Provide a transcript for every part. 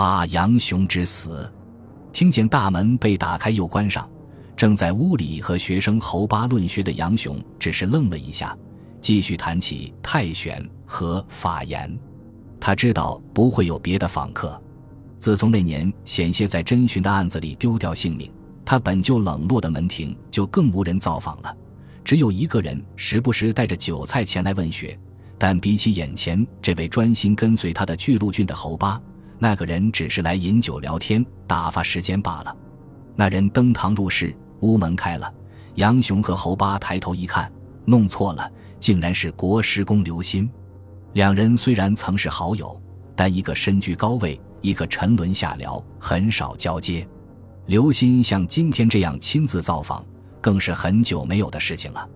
啊！杨雄之死，听见大门被打开又关上，正在屋里和学生侯八论学的杨雄只是愣了一下，继续谈起太玄和法言。他知道不会有别的访客。自从那年险些在侦讯的案子里丢掉性命，他本就冷落的门庭就更无人造访了。只有一个人时不时带着酒菜前来问学，但比起眼前这位专心跟随他的巨鹿郡的侯八，那个人只是来饮酒聊天、打发时间罢了。那人登堂入室，屋门开了，杨雄和侯八抬头一看，弄错了，竟然是国师公刘歆。两人虽然曾是好友，但一个身居高位。一个沉沦下僚，很少交接。刘鑫像今天这样亲自造访，更是很久没有的事情了。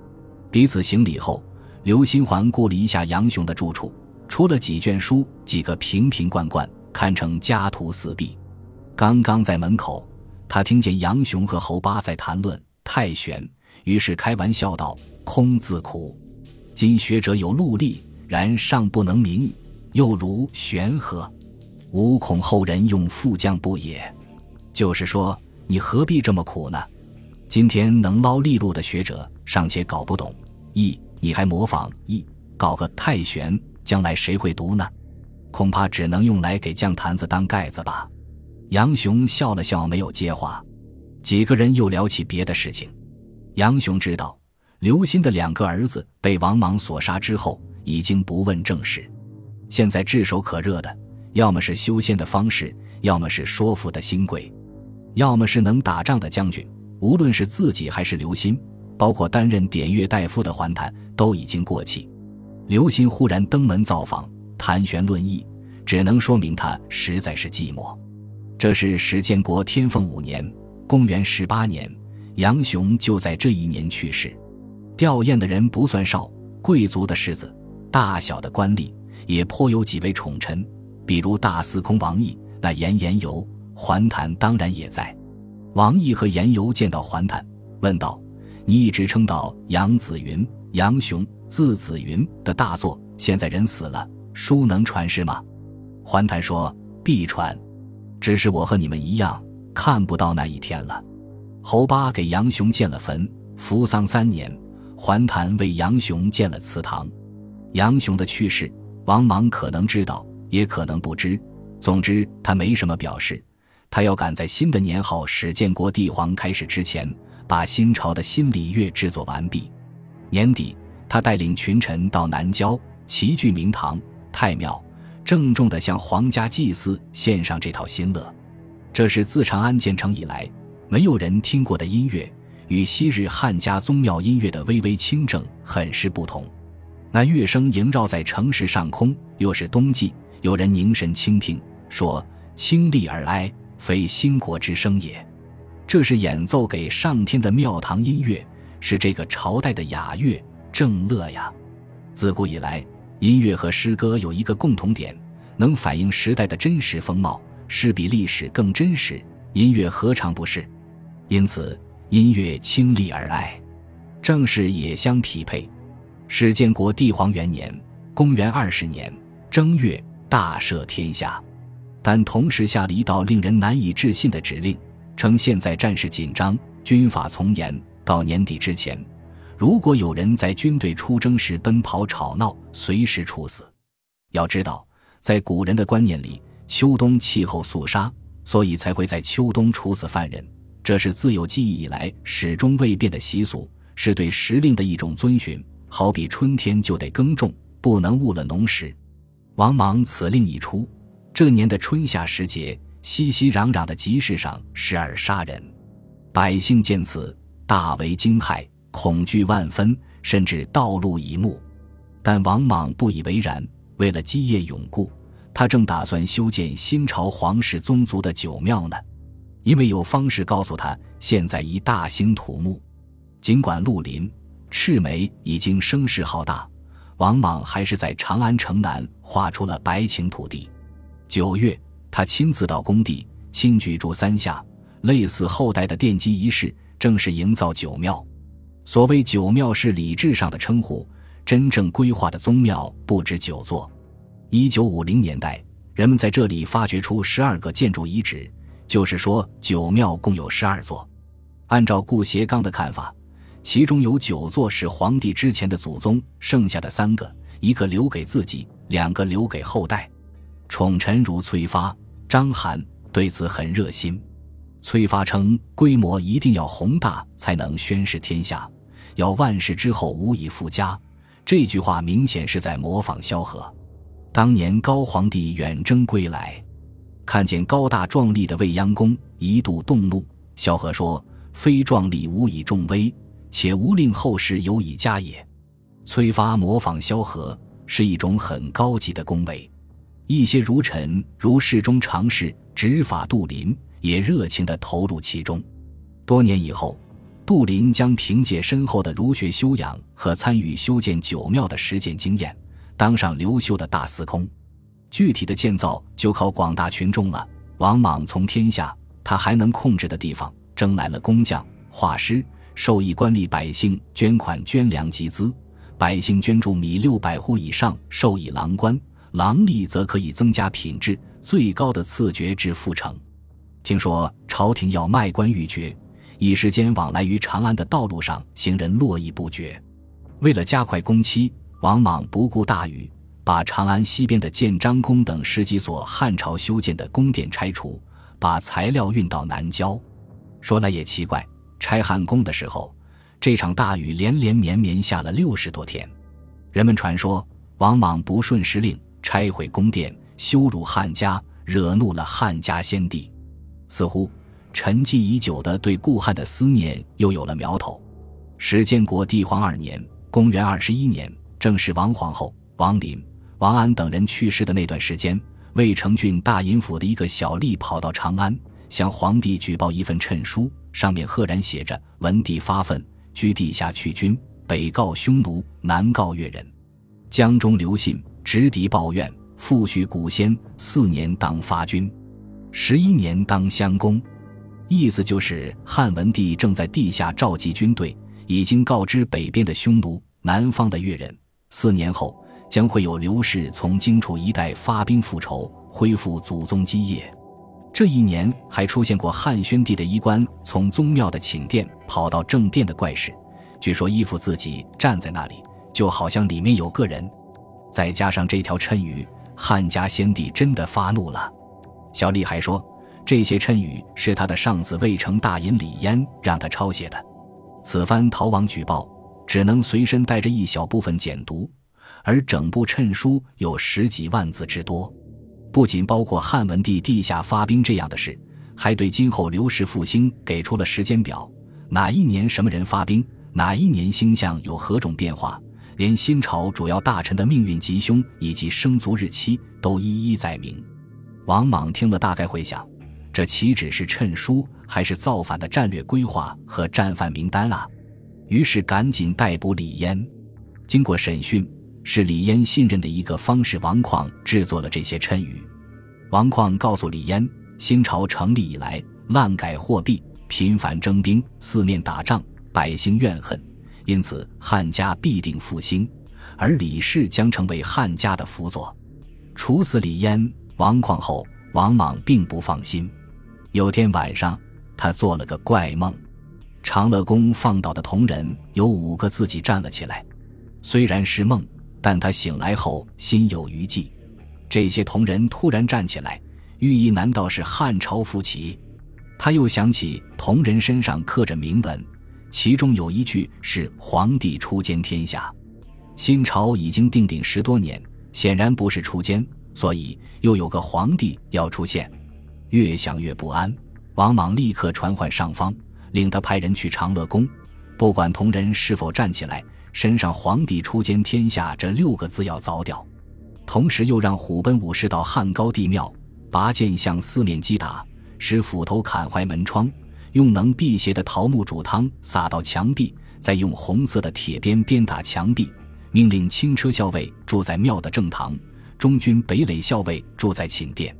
彼此行礼后，刘鑫环顾了一下杨雄的住处，除了几卷书、几个瓶瓶罐罐，堪称家徒四壁。刚刚在门口，他听见杨雄和侯八在谈论太玄，于是开玩笑道：“空自苦，今学者有陆力，然尚不能明，又如玄何？”无恐后人用副将不也？就是说，你何必这么苦呢？今天能捞利禄的学者尚且搞不懂易，你还模仿易，搞个太玄，将来谁会读呢？恐怕只能用来给酱坛子当盖子吧。杨雄笑了笑，没有接话。几个人又聊起别的事情。杨雄知道，刘鑫的两个儿子被王莽所杀之后，已经不问政事，现在炙手可热的。要么是修仙的方式，要么是说服的新贵，要么是能打仗的将军。无论是自己还是刘鑫，包括担任典乐大夫的桓谭，都已经过气。刘鑫忽然登门造访，谈玄论义，只能说明他实在是寂寞。这是史建国天凤五年，公元十八年，杨雄就在这一年去世。吊唁的人不算少，贵族的世子，大小的官吏，也颇有几位宠臣。比如大司空王毅，那严严游、桓谭当然也在。王毅和严游见到桓谭，问道：“你一直称道杨子云、杨雄字子云的大作，现在人死了，书能传世吗？”桓谭说：“必传，只是我和你们一样，看不到那一天了。”侯八给杨雄建了坟，服丧三年，桓谭为杨雄建了祠堂。杨雄的去世，王莽可能知道。也可能不知，总之他没什么表示。他要赶在新的年号始建国帝皇开始之前，把新朝的新礼乐制作完毕。年底，他带领群臣到南郊齐聚明堂、太庙，郑重地向皇家祭祀献上这套新乐。这是自长安建成以来没有人听过的音乐，与昔日汉家宗庙音乐的微微清正很是不同。那乐声萦绕在城市上空，又是冬季。有人凝神倾听，说：“清丽而哀，非兴国之声也。”这是演奏给上天的庙堂音乐，是这个朝代的雅乐正乐呀。自古以来，音乐和诗歌有一个共同点，能反映时代的真实风貌，诗比历史更真实，音乐何尝不是？因此，音乐清丽而哀，正是也相匹配。史建国帝皇元年，公元二十年正月。大赦天下，但同时下了一道令人难以置信的指令：称现在战事紧张，军法从严，到年底之前，如果有人在军队出征时奔跑吵闹，随时处死。要知道，在古人的观念里，秋冬气候肃杀，所以才会在秋冬处死犯人，这是自有记忆以来始终未变的习俗，是对时令的一种遵循。好比春天就得耕种，不能误了农时。王莽此令一出，这年的春夏时节，熙熙攘攘的集市上时而杀人，百姓见此大为惊骇，恐惧万分，甚至道路以目。但王莽不以为然，为了基业永固，他正打算修建新朝皇室宗族的九庙呢。因为有方士告诉他，现在一大兴土木，尽管绿林赤眉已经声势浩大。王莽还是在长安城南划出了白顷土地。九月，他亲自到工地，亲举筑三下，类似后代的奠基仪式，正是营造九庙。所谓九庙是礼制上的称呼，真正规划的宗庙不止九座。一九五零年代，人们在这里发掘出十二个建筑遗址，就是说九庙共有十二座。按照顾颉刚的看法，其中有九座是皇帝之前的祖宗，剩下的三个，一个留给自己，两个留给后代。宠臣如崔发、章邯对此很热心。崔发称：“规模一定要宏大，才能宣示天下；要万世之后无以复加。”这句话明显是在模仿萧何。当年高皇帝远征归来，看见高大壮丽的未央宫，一度动怒。萧何说：“非壮丽无以重威，且无令后世有以加也。”崔发模仿萧何是一种很高级的恭维。一些儒臣如侍中常侍执法杜林也热情地投入其中。多年以后，杜林将凭借深厚的儒学修养和参与修建九庙的实践经验。当上刘秀的大司空，具体的建造就靠广大群众了。王莽从天下他还能控制的地方征来了工匠、画师，授意官吏百姓捐款捐粮集资，百姓捐助米六百户以上，授以郎官，郎吏则可以增加品质，最高的赐爵至副城。听说朝廷要卖官鬻爵，一时间往来于长安的道路上行人络绎不绝。为了加快工期。王莽不顾大雨，把长安西边的建章宫等十几所汉朝修建的宫殿拆除，把材料运到南郊。说来也奇怪，拆汉宫的时候，这场大雨连连绵绵下了六十多天。人们传说，王莽不顺时令，拆毁宫殿，羞辱汉家，惹怒了汉家先帝。似乎沉寂已久的对顾汉的思念又有了苗头。史建国帝皇二年（公元二十一年）。正是王皇后、王林、王安等人去世的那段时间，魏成郡大尹府的一个小吏跑到长安，向皇帝举报一份谶书，上面赫然写着：“文帝发愤，居地下去君，北告匈奴，南告越人。江中留信，直敌抱怨，复许古先四年当发军，十一年当襄公。”意思就是汉文帝正在地下召集军队，已经告知北边的匈奴，南方的越人。四年后，将会有刘氏从荆楚一带发兵复仇，恢复祖宗基业。这一年还出现过汉宣帝的衣冠从宗庙的寝殿跑到正殿的怪事，据说衣服自己站在那里，就好像里面有个人。再加上这条谶语，汉家先帝真的发怒了。小丽还说，这些谶语是他的上司魏成大尹李嫣让他抄写的。此番逃亡举报。只能随身带着一小部分简读，而整部谶书有十几万字之多，不仅包括汉文帝地下发兵这样的事，还对今后刘氏复兴给出了时间表：哪一年什么人发兵，哪一年星象有何种变化，连新朝主要大臣的命运吉凶以及生卒日期都一一载明。王莽听了，大概会想：这岂止是谶书，还是造反的战略规划和战犯名单啊！于是赶紧逮捕李嫣。经过审讯，是李嫣信任的一个方士王旷制作了这些谶语。王旷告诉李嫣，新朝成立以来，滥改货币，频繁征兵，四面打仗，百姓怨恨，因此汉家必定复兴，而李氏将成为汉家的辅佐。处死李嫣、王旷后，王莽并不放心。有天晚上，他做了个怪梦。长乐宫放倒的铜人有五个，自己站了起来。虽然是梦，但他醒来后心有余悸。这些铜人突然站起来，寓意难道是汉朝复起？他又想起铜人身上刻着铭文，其中有一句是“皇帝初兼天下”。新朝已经定鼎十多年，显然不是初兼，所以又有个皇帝要出现。越想越不安，王莽立刻传唤上方。令他派人去长乐宫，不管同人是否站起来，身上“皇帝初兼天下”这六个字要凿掉。同时又让虎贲武士到汉高帝庙，拔剑向四面击打，使斧头砍坏门窗，用能辟邪的桃木煮汤洒到墙壁，再用红色的铁鞭鞭打墙壁。命令轻车校尉住在庙的正堂，中军北垒校尉住在寝殿。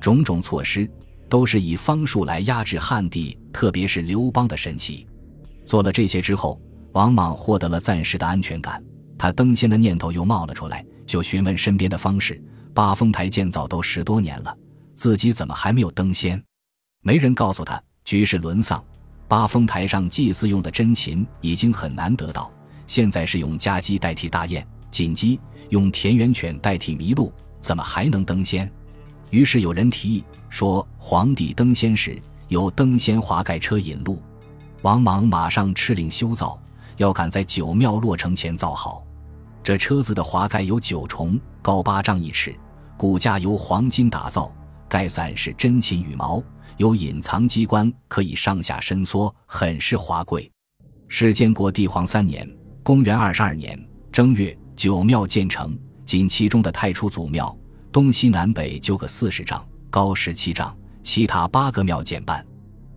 种种措施。都是以方术来压制汉帝，特别是刘邦的神奇。做了这些之后，王莽获得了暂时的安全感。他登仙的念头又冒了出来，就询问身边的方士，八峰台建造都十多年了，自己怎么还没有登仙？没人告诉他，局势沦丧。八峰台上祭祀用的真禽已经很难得到，现在是用家鸡代替大雁，锦鸡用田园犬代替麋鹿，怎么还能登仙？于是有人提议说，皇帝登仙时由登仙华盖车引路。王莽马上敕令修造，要赶在九庙落成前造好。这车子的华盖有九重，高八丈一尺，骨架由黄金打造，盖伞是真禽羽毛。有隐藏机关，可以上下伸缩，很是华贵。是建国帝皇三年（公元二十二年）正月，九庙建成。仅其中的太初祖庙，东西南北就各四十丈，高十七丈；其他八个庙减半。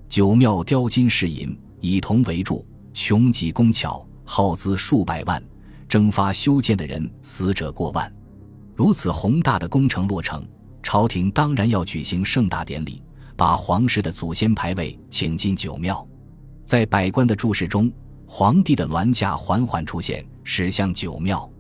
九庙雕金饰银，以铜为柱，雄极工巧，耗资数百万。征发修建的人，死者过万。如此宏大的工程落成，朝廷当然要举行盛大典礼。把皇室的祖先牌位请进九庙，在百官的注视中，皇帝的銮驾缓缓出现，驶向九庙。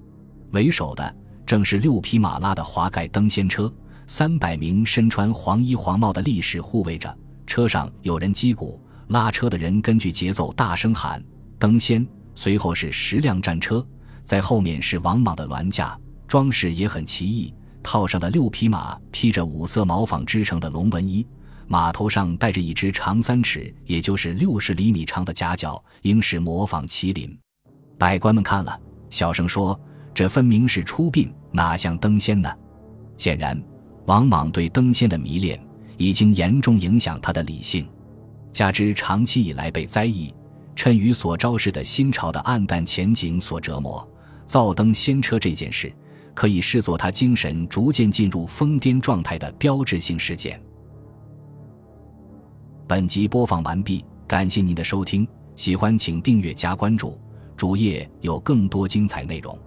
为首的正是六匹马拉的华盖登仙车，三百名身穿黄衣黄帽的力士护卫着。车上有人击鼓，拉车的人根据节奏大声喊“登仙”。随后是十辆战车，在后面是王莽的銮驾，装饰也很奇异，套上的六匹马披着五色毛纺织成的龙纹衣。马头上戴着一只长三尺，也就是六十厘米长的夹角，应是模仿麒麟。百官们看了，小声说：“这分明是出殡，哪像登仙呢？”显然，王莽对登仙的迷恋已经严重影响他的理性，加之长期以来被灾异、谶语所昭示的新朝的暗淡前景所折磨，造登仙车这件事可以视作他精神逐渐进入疯癫状态的标志性事件。本集播放完毕，感谢您的收听，喜欢请订阅加关注，主页有更多精彩内容。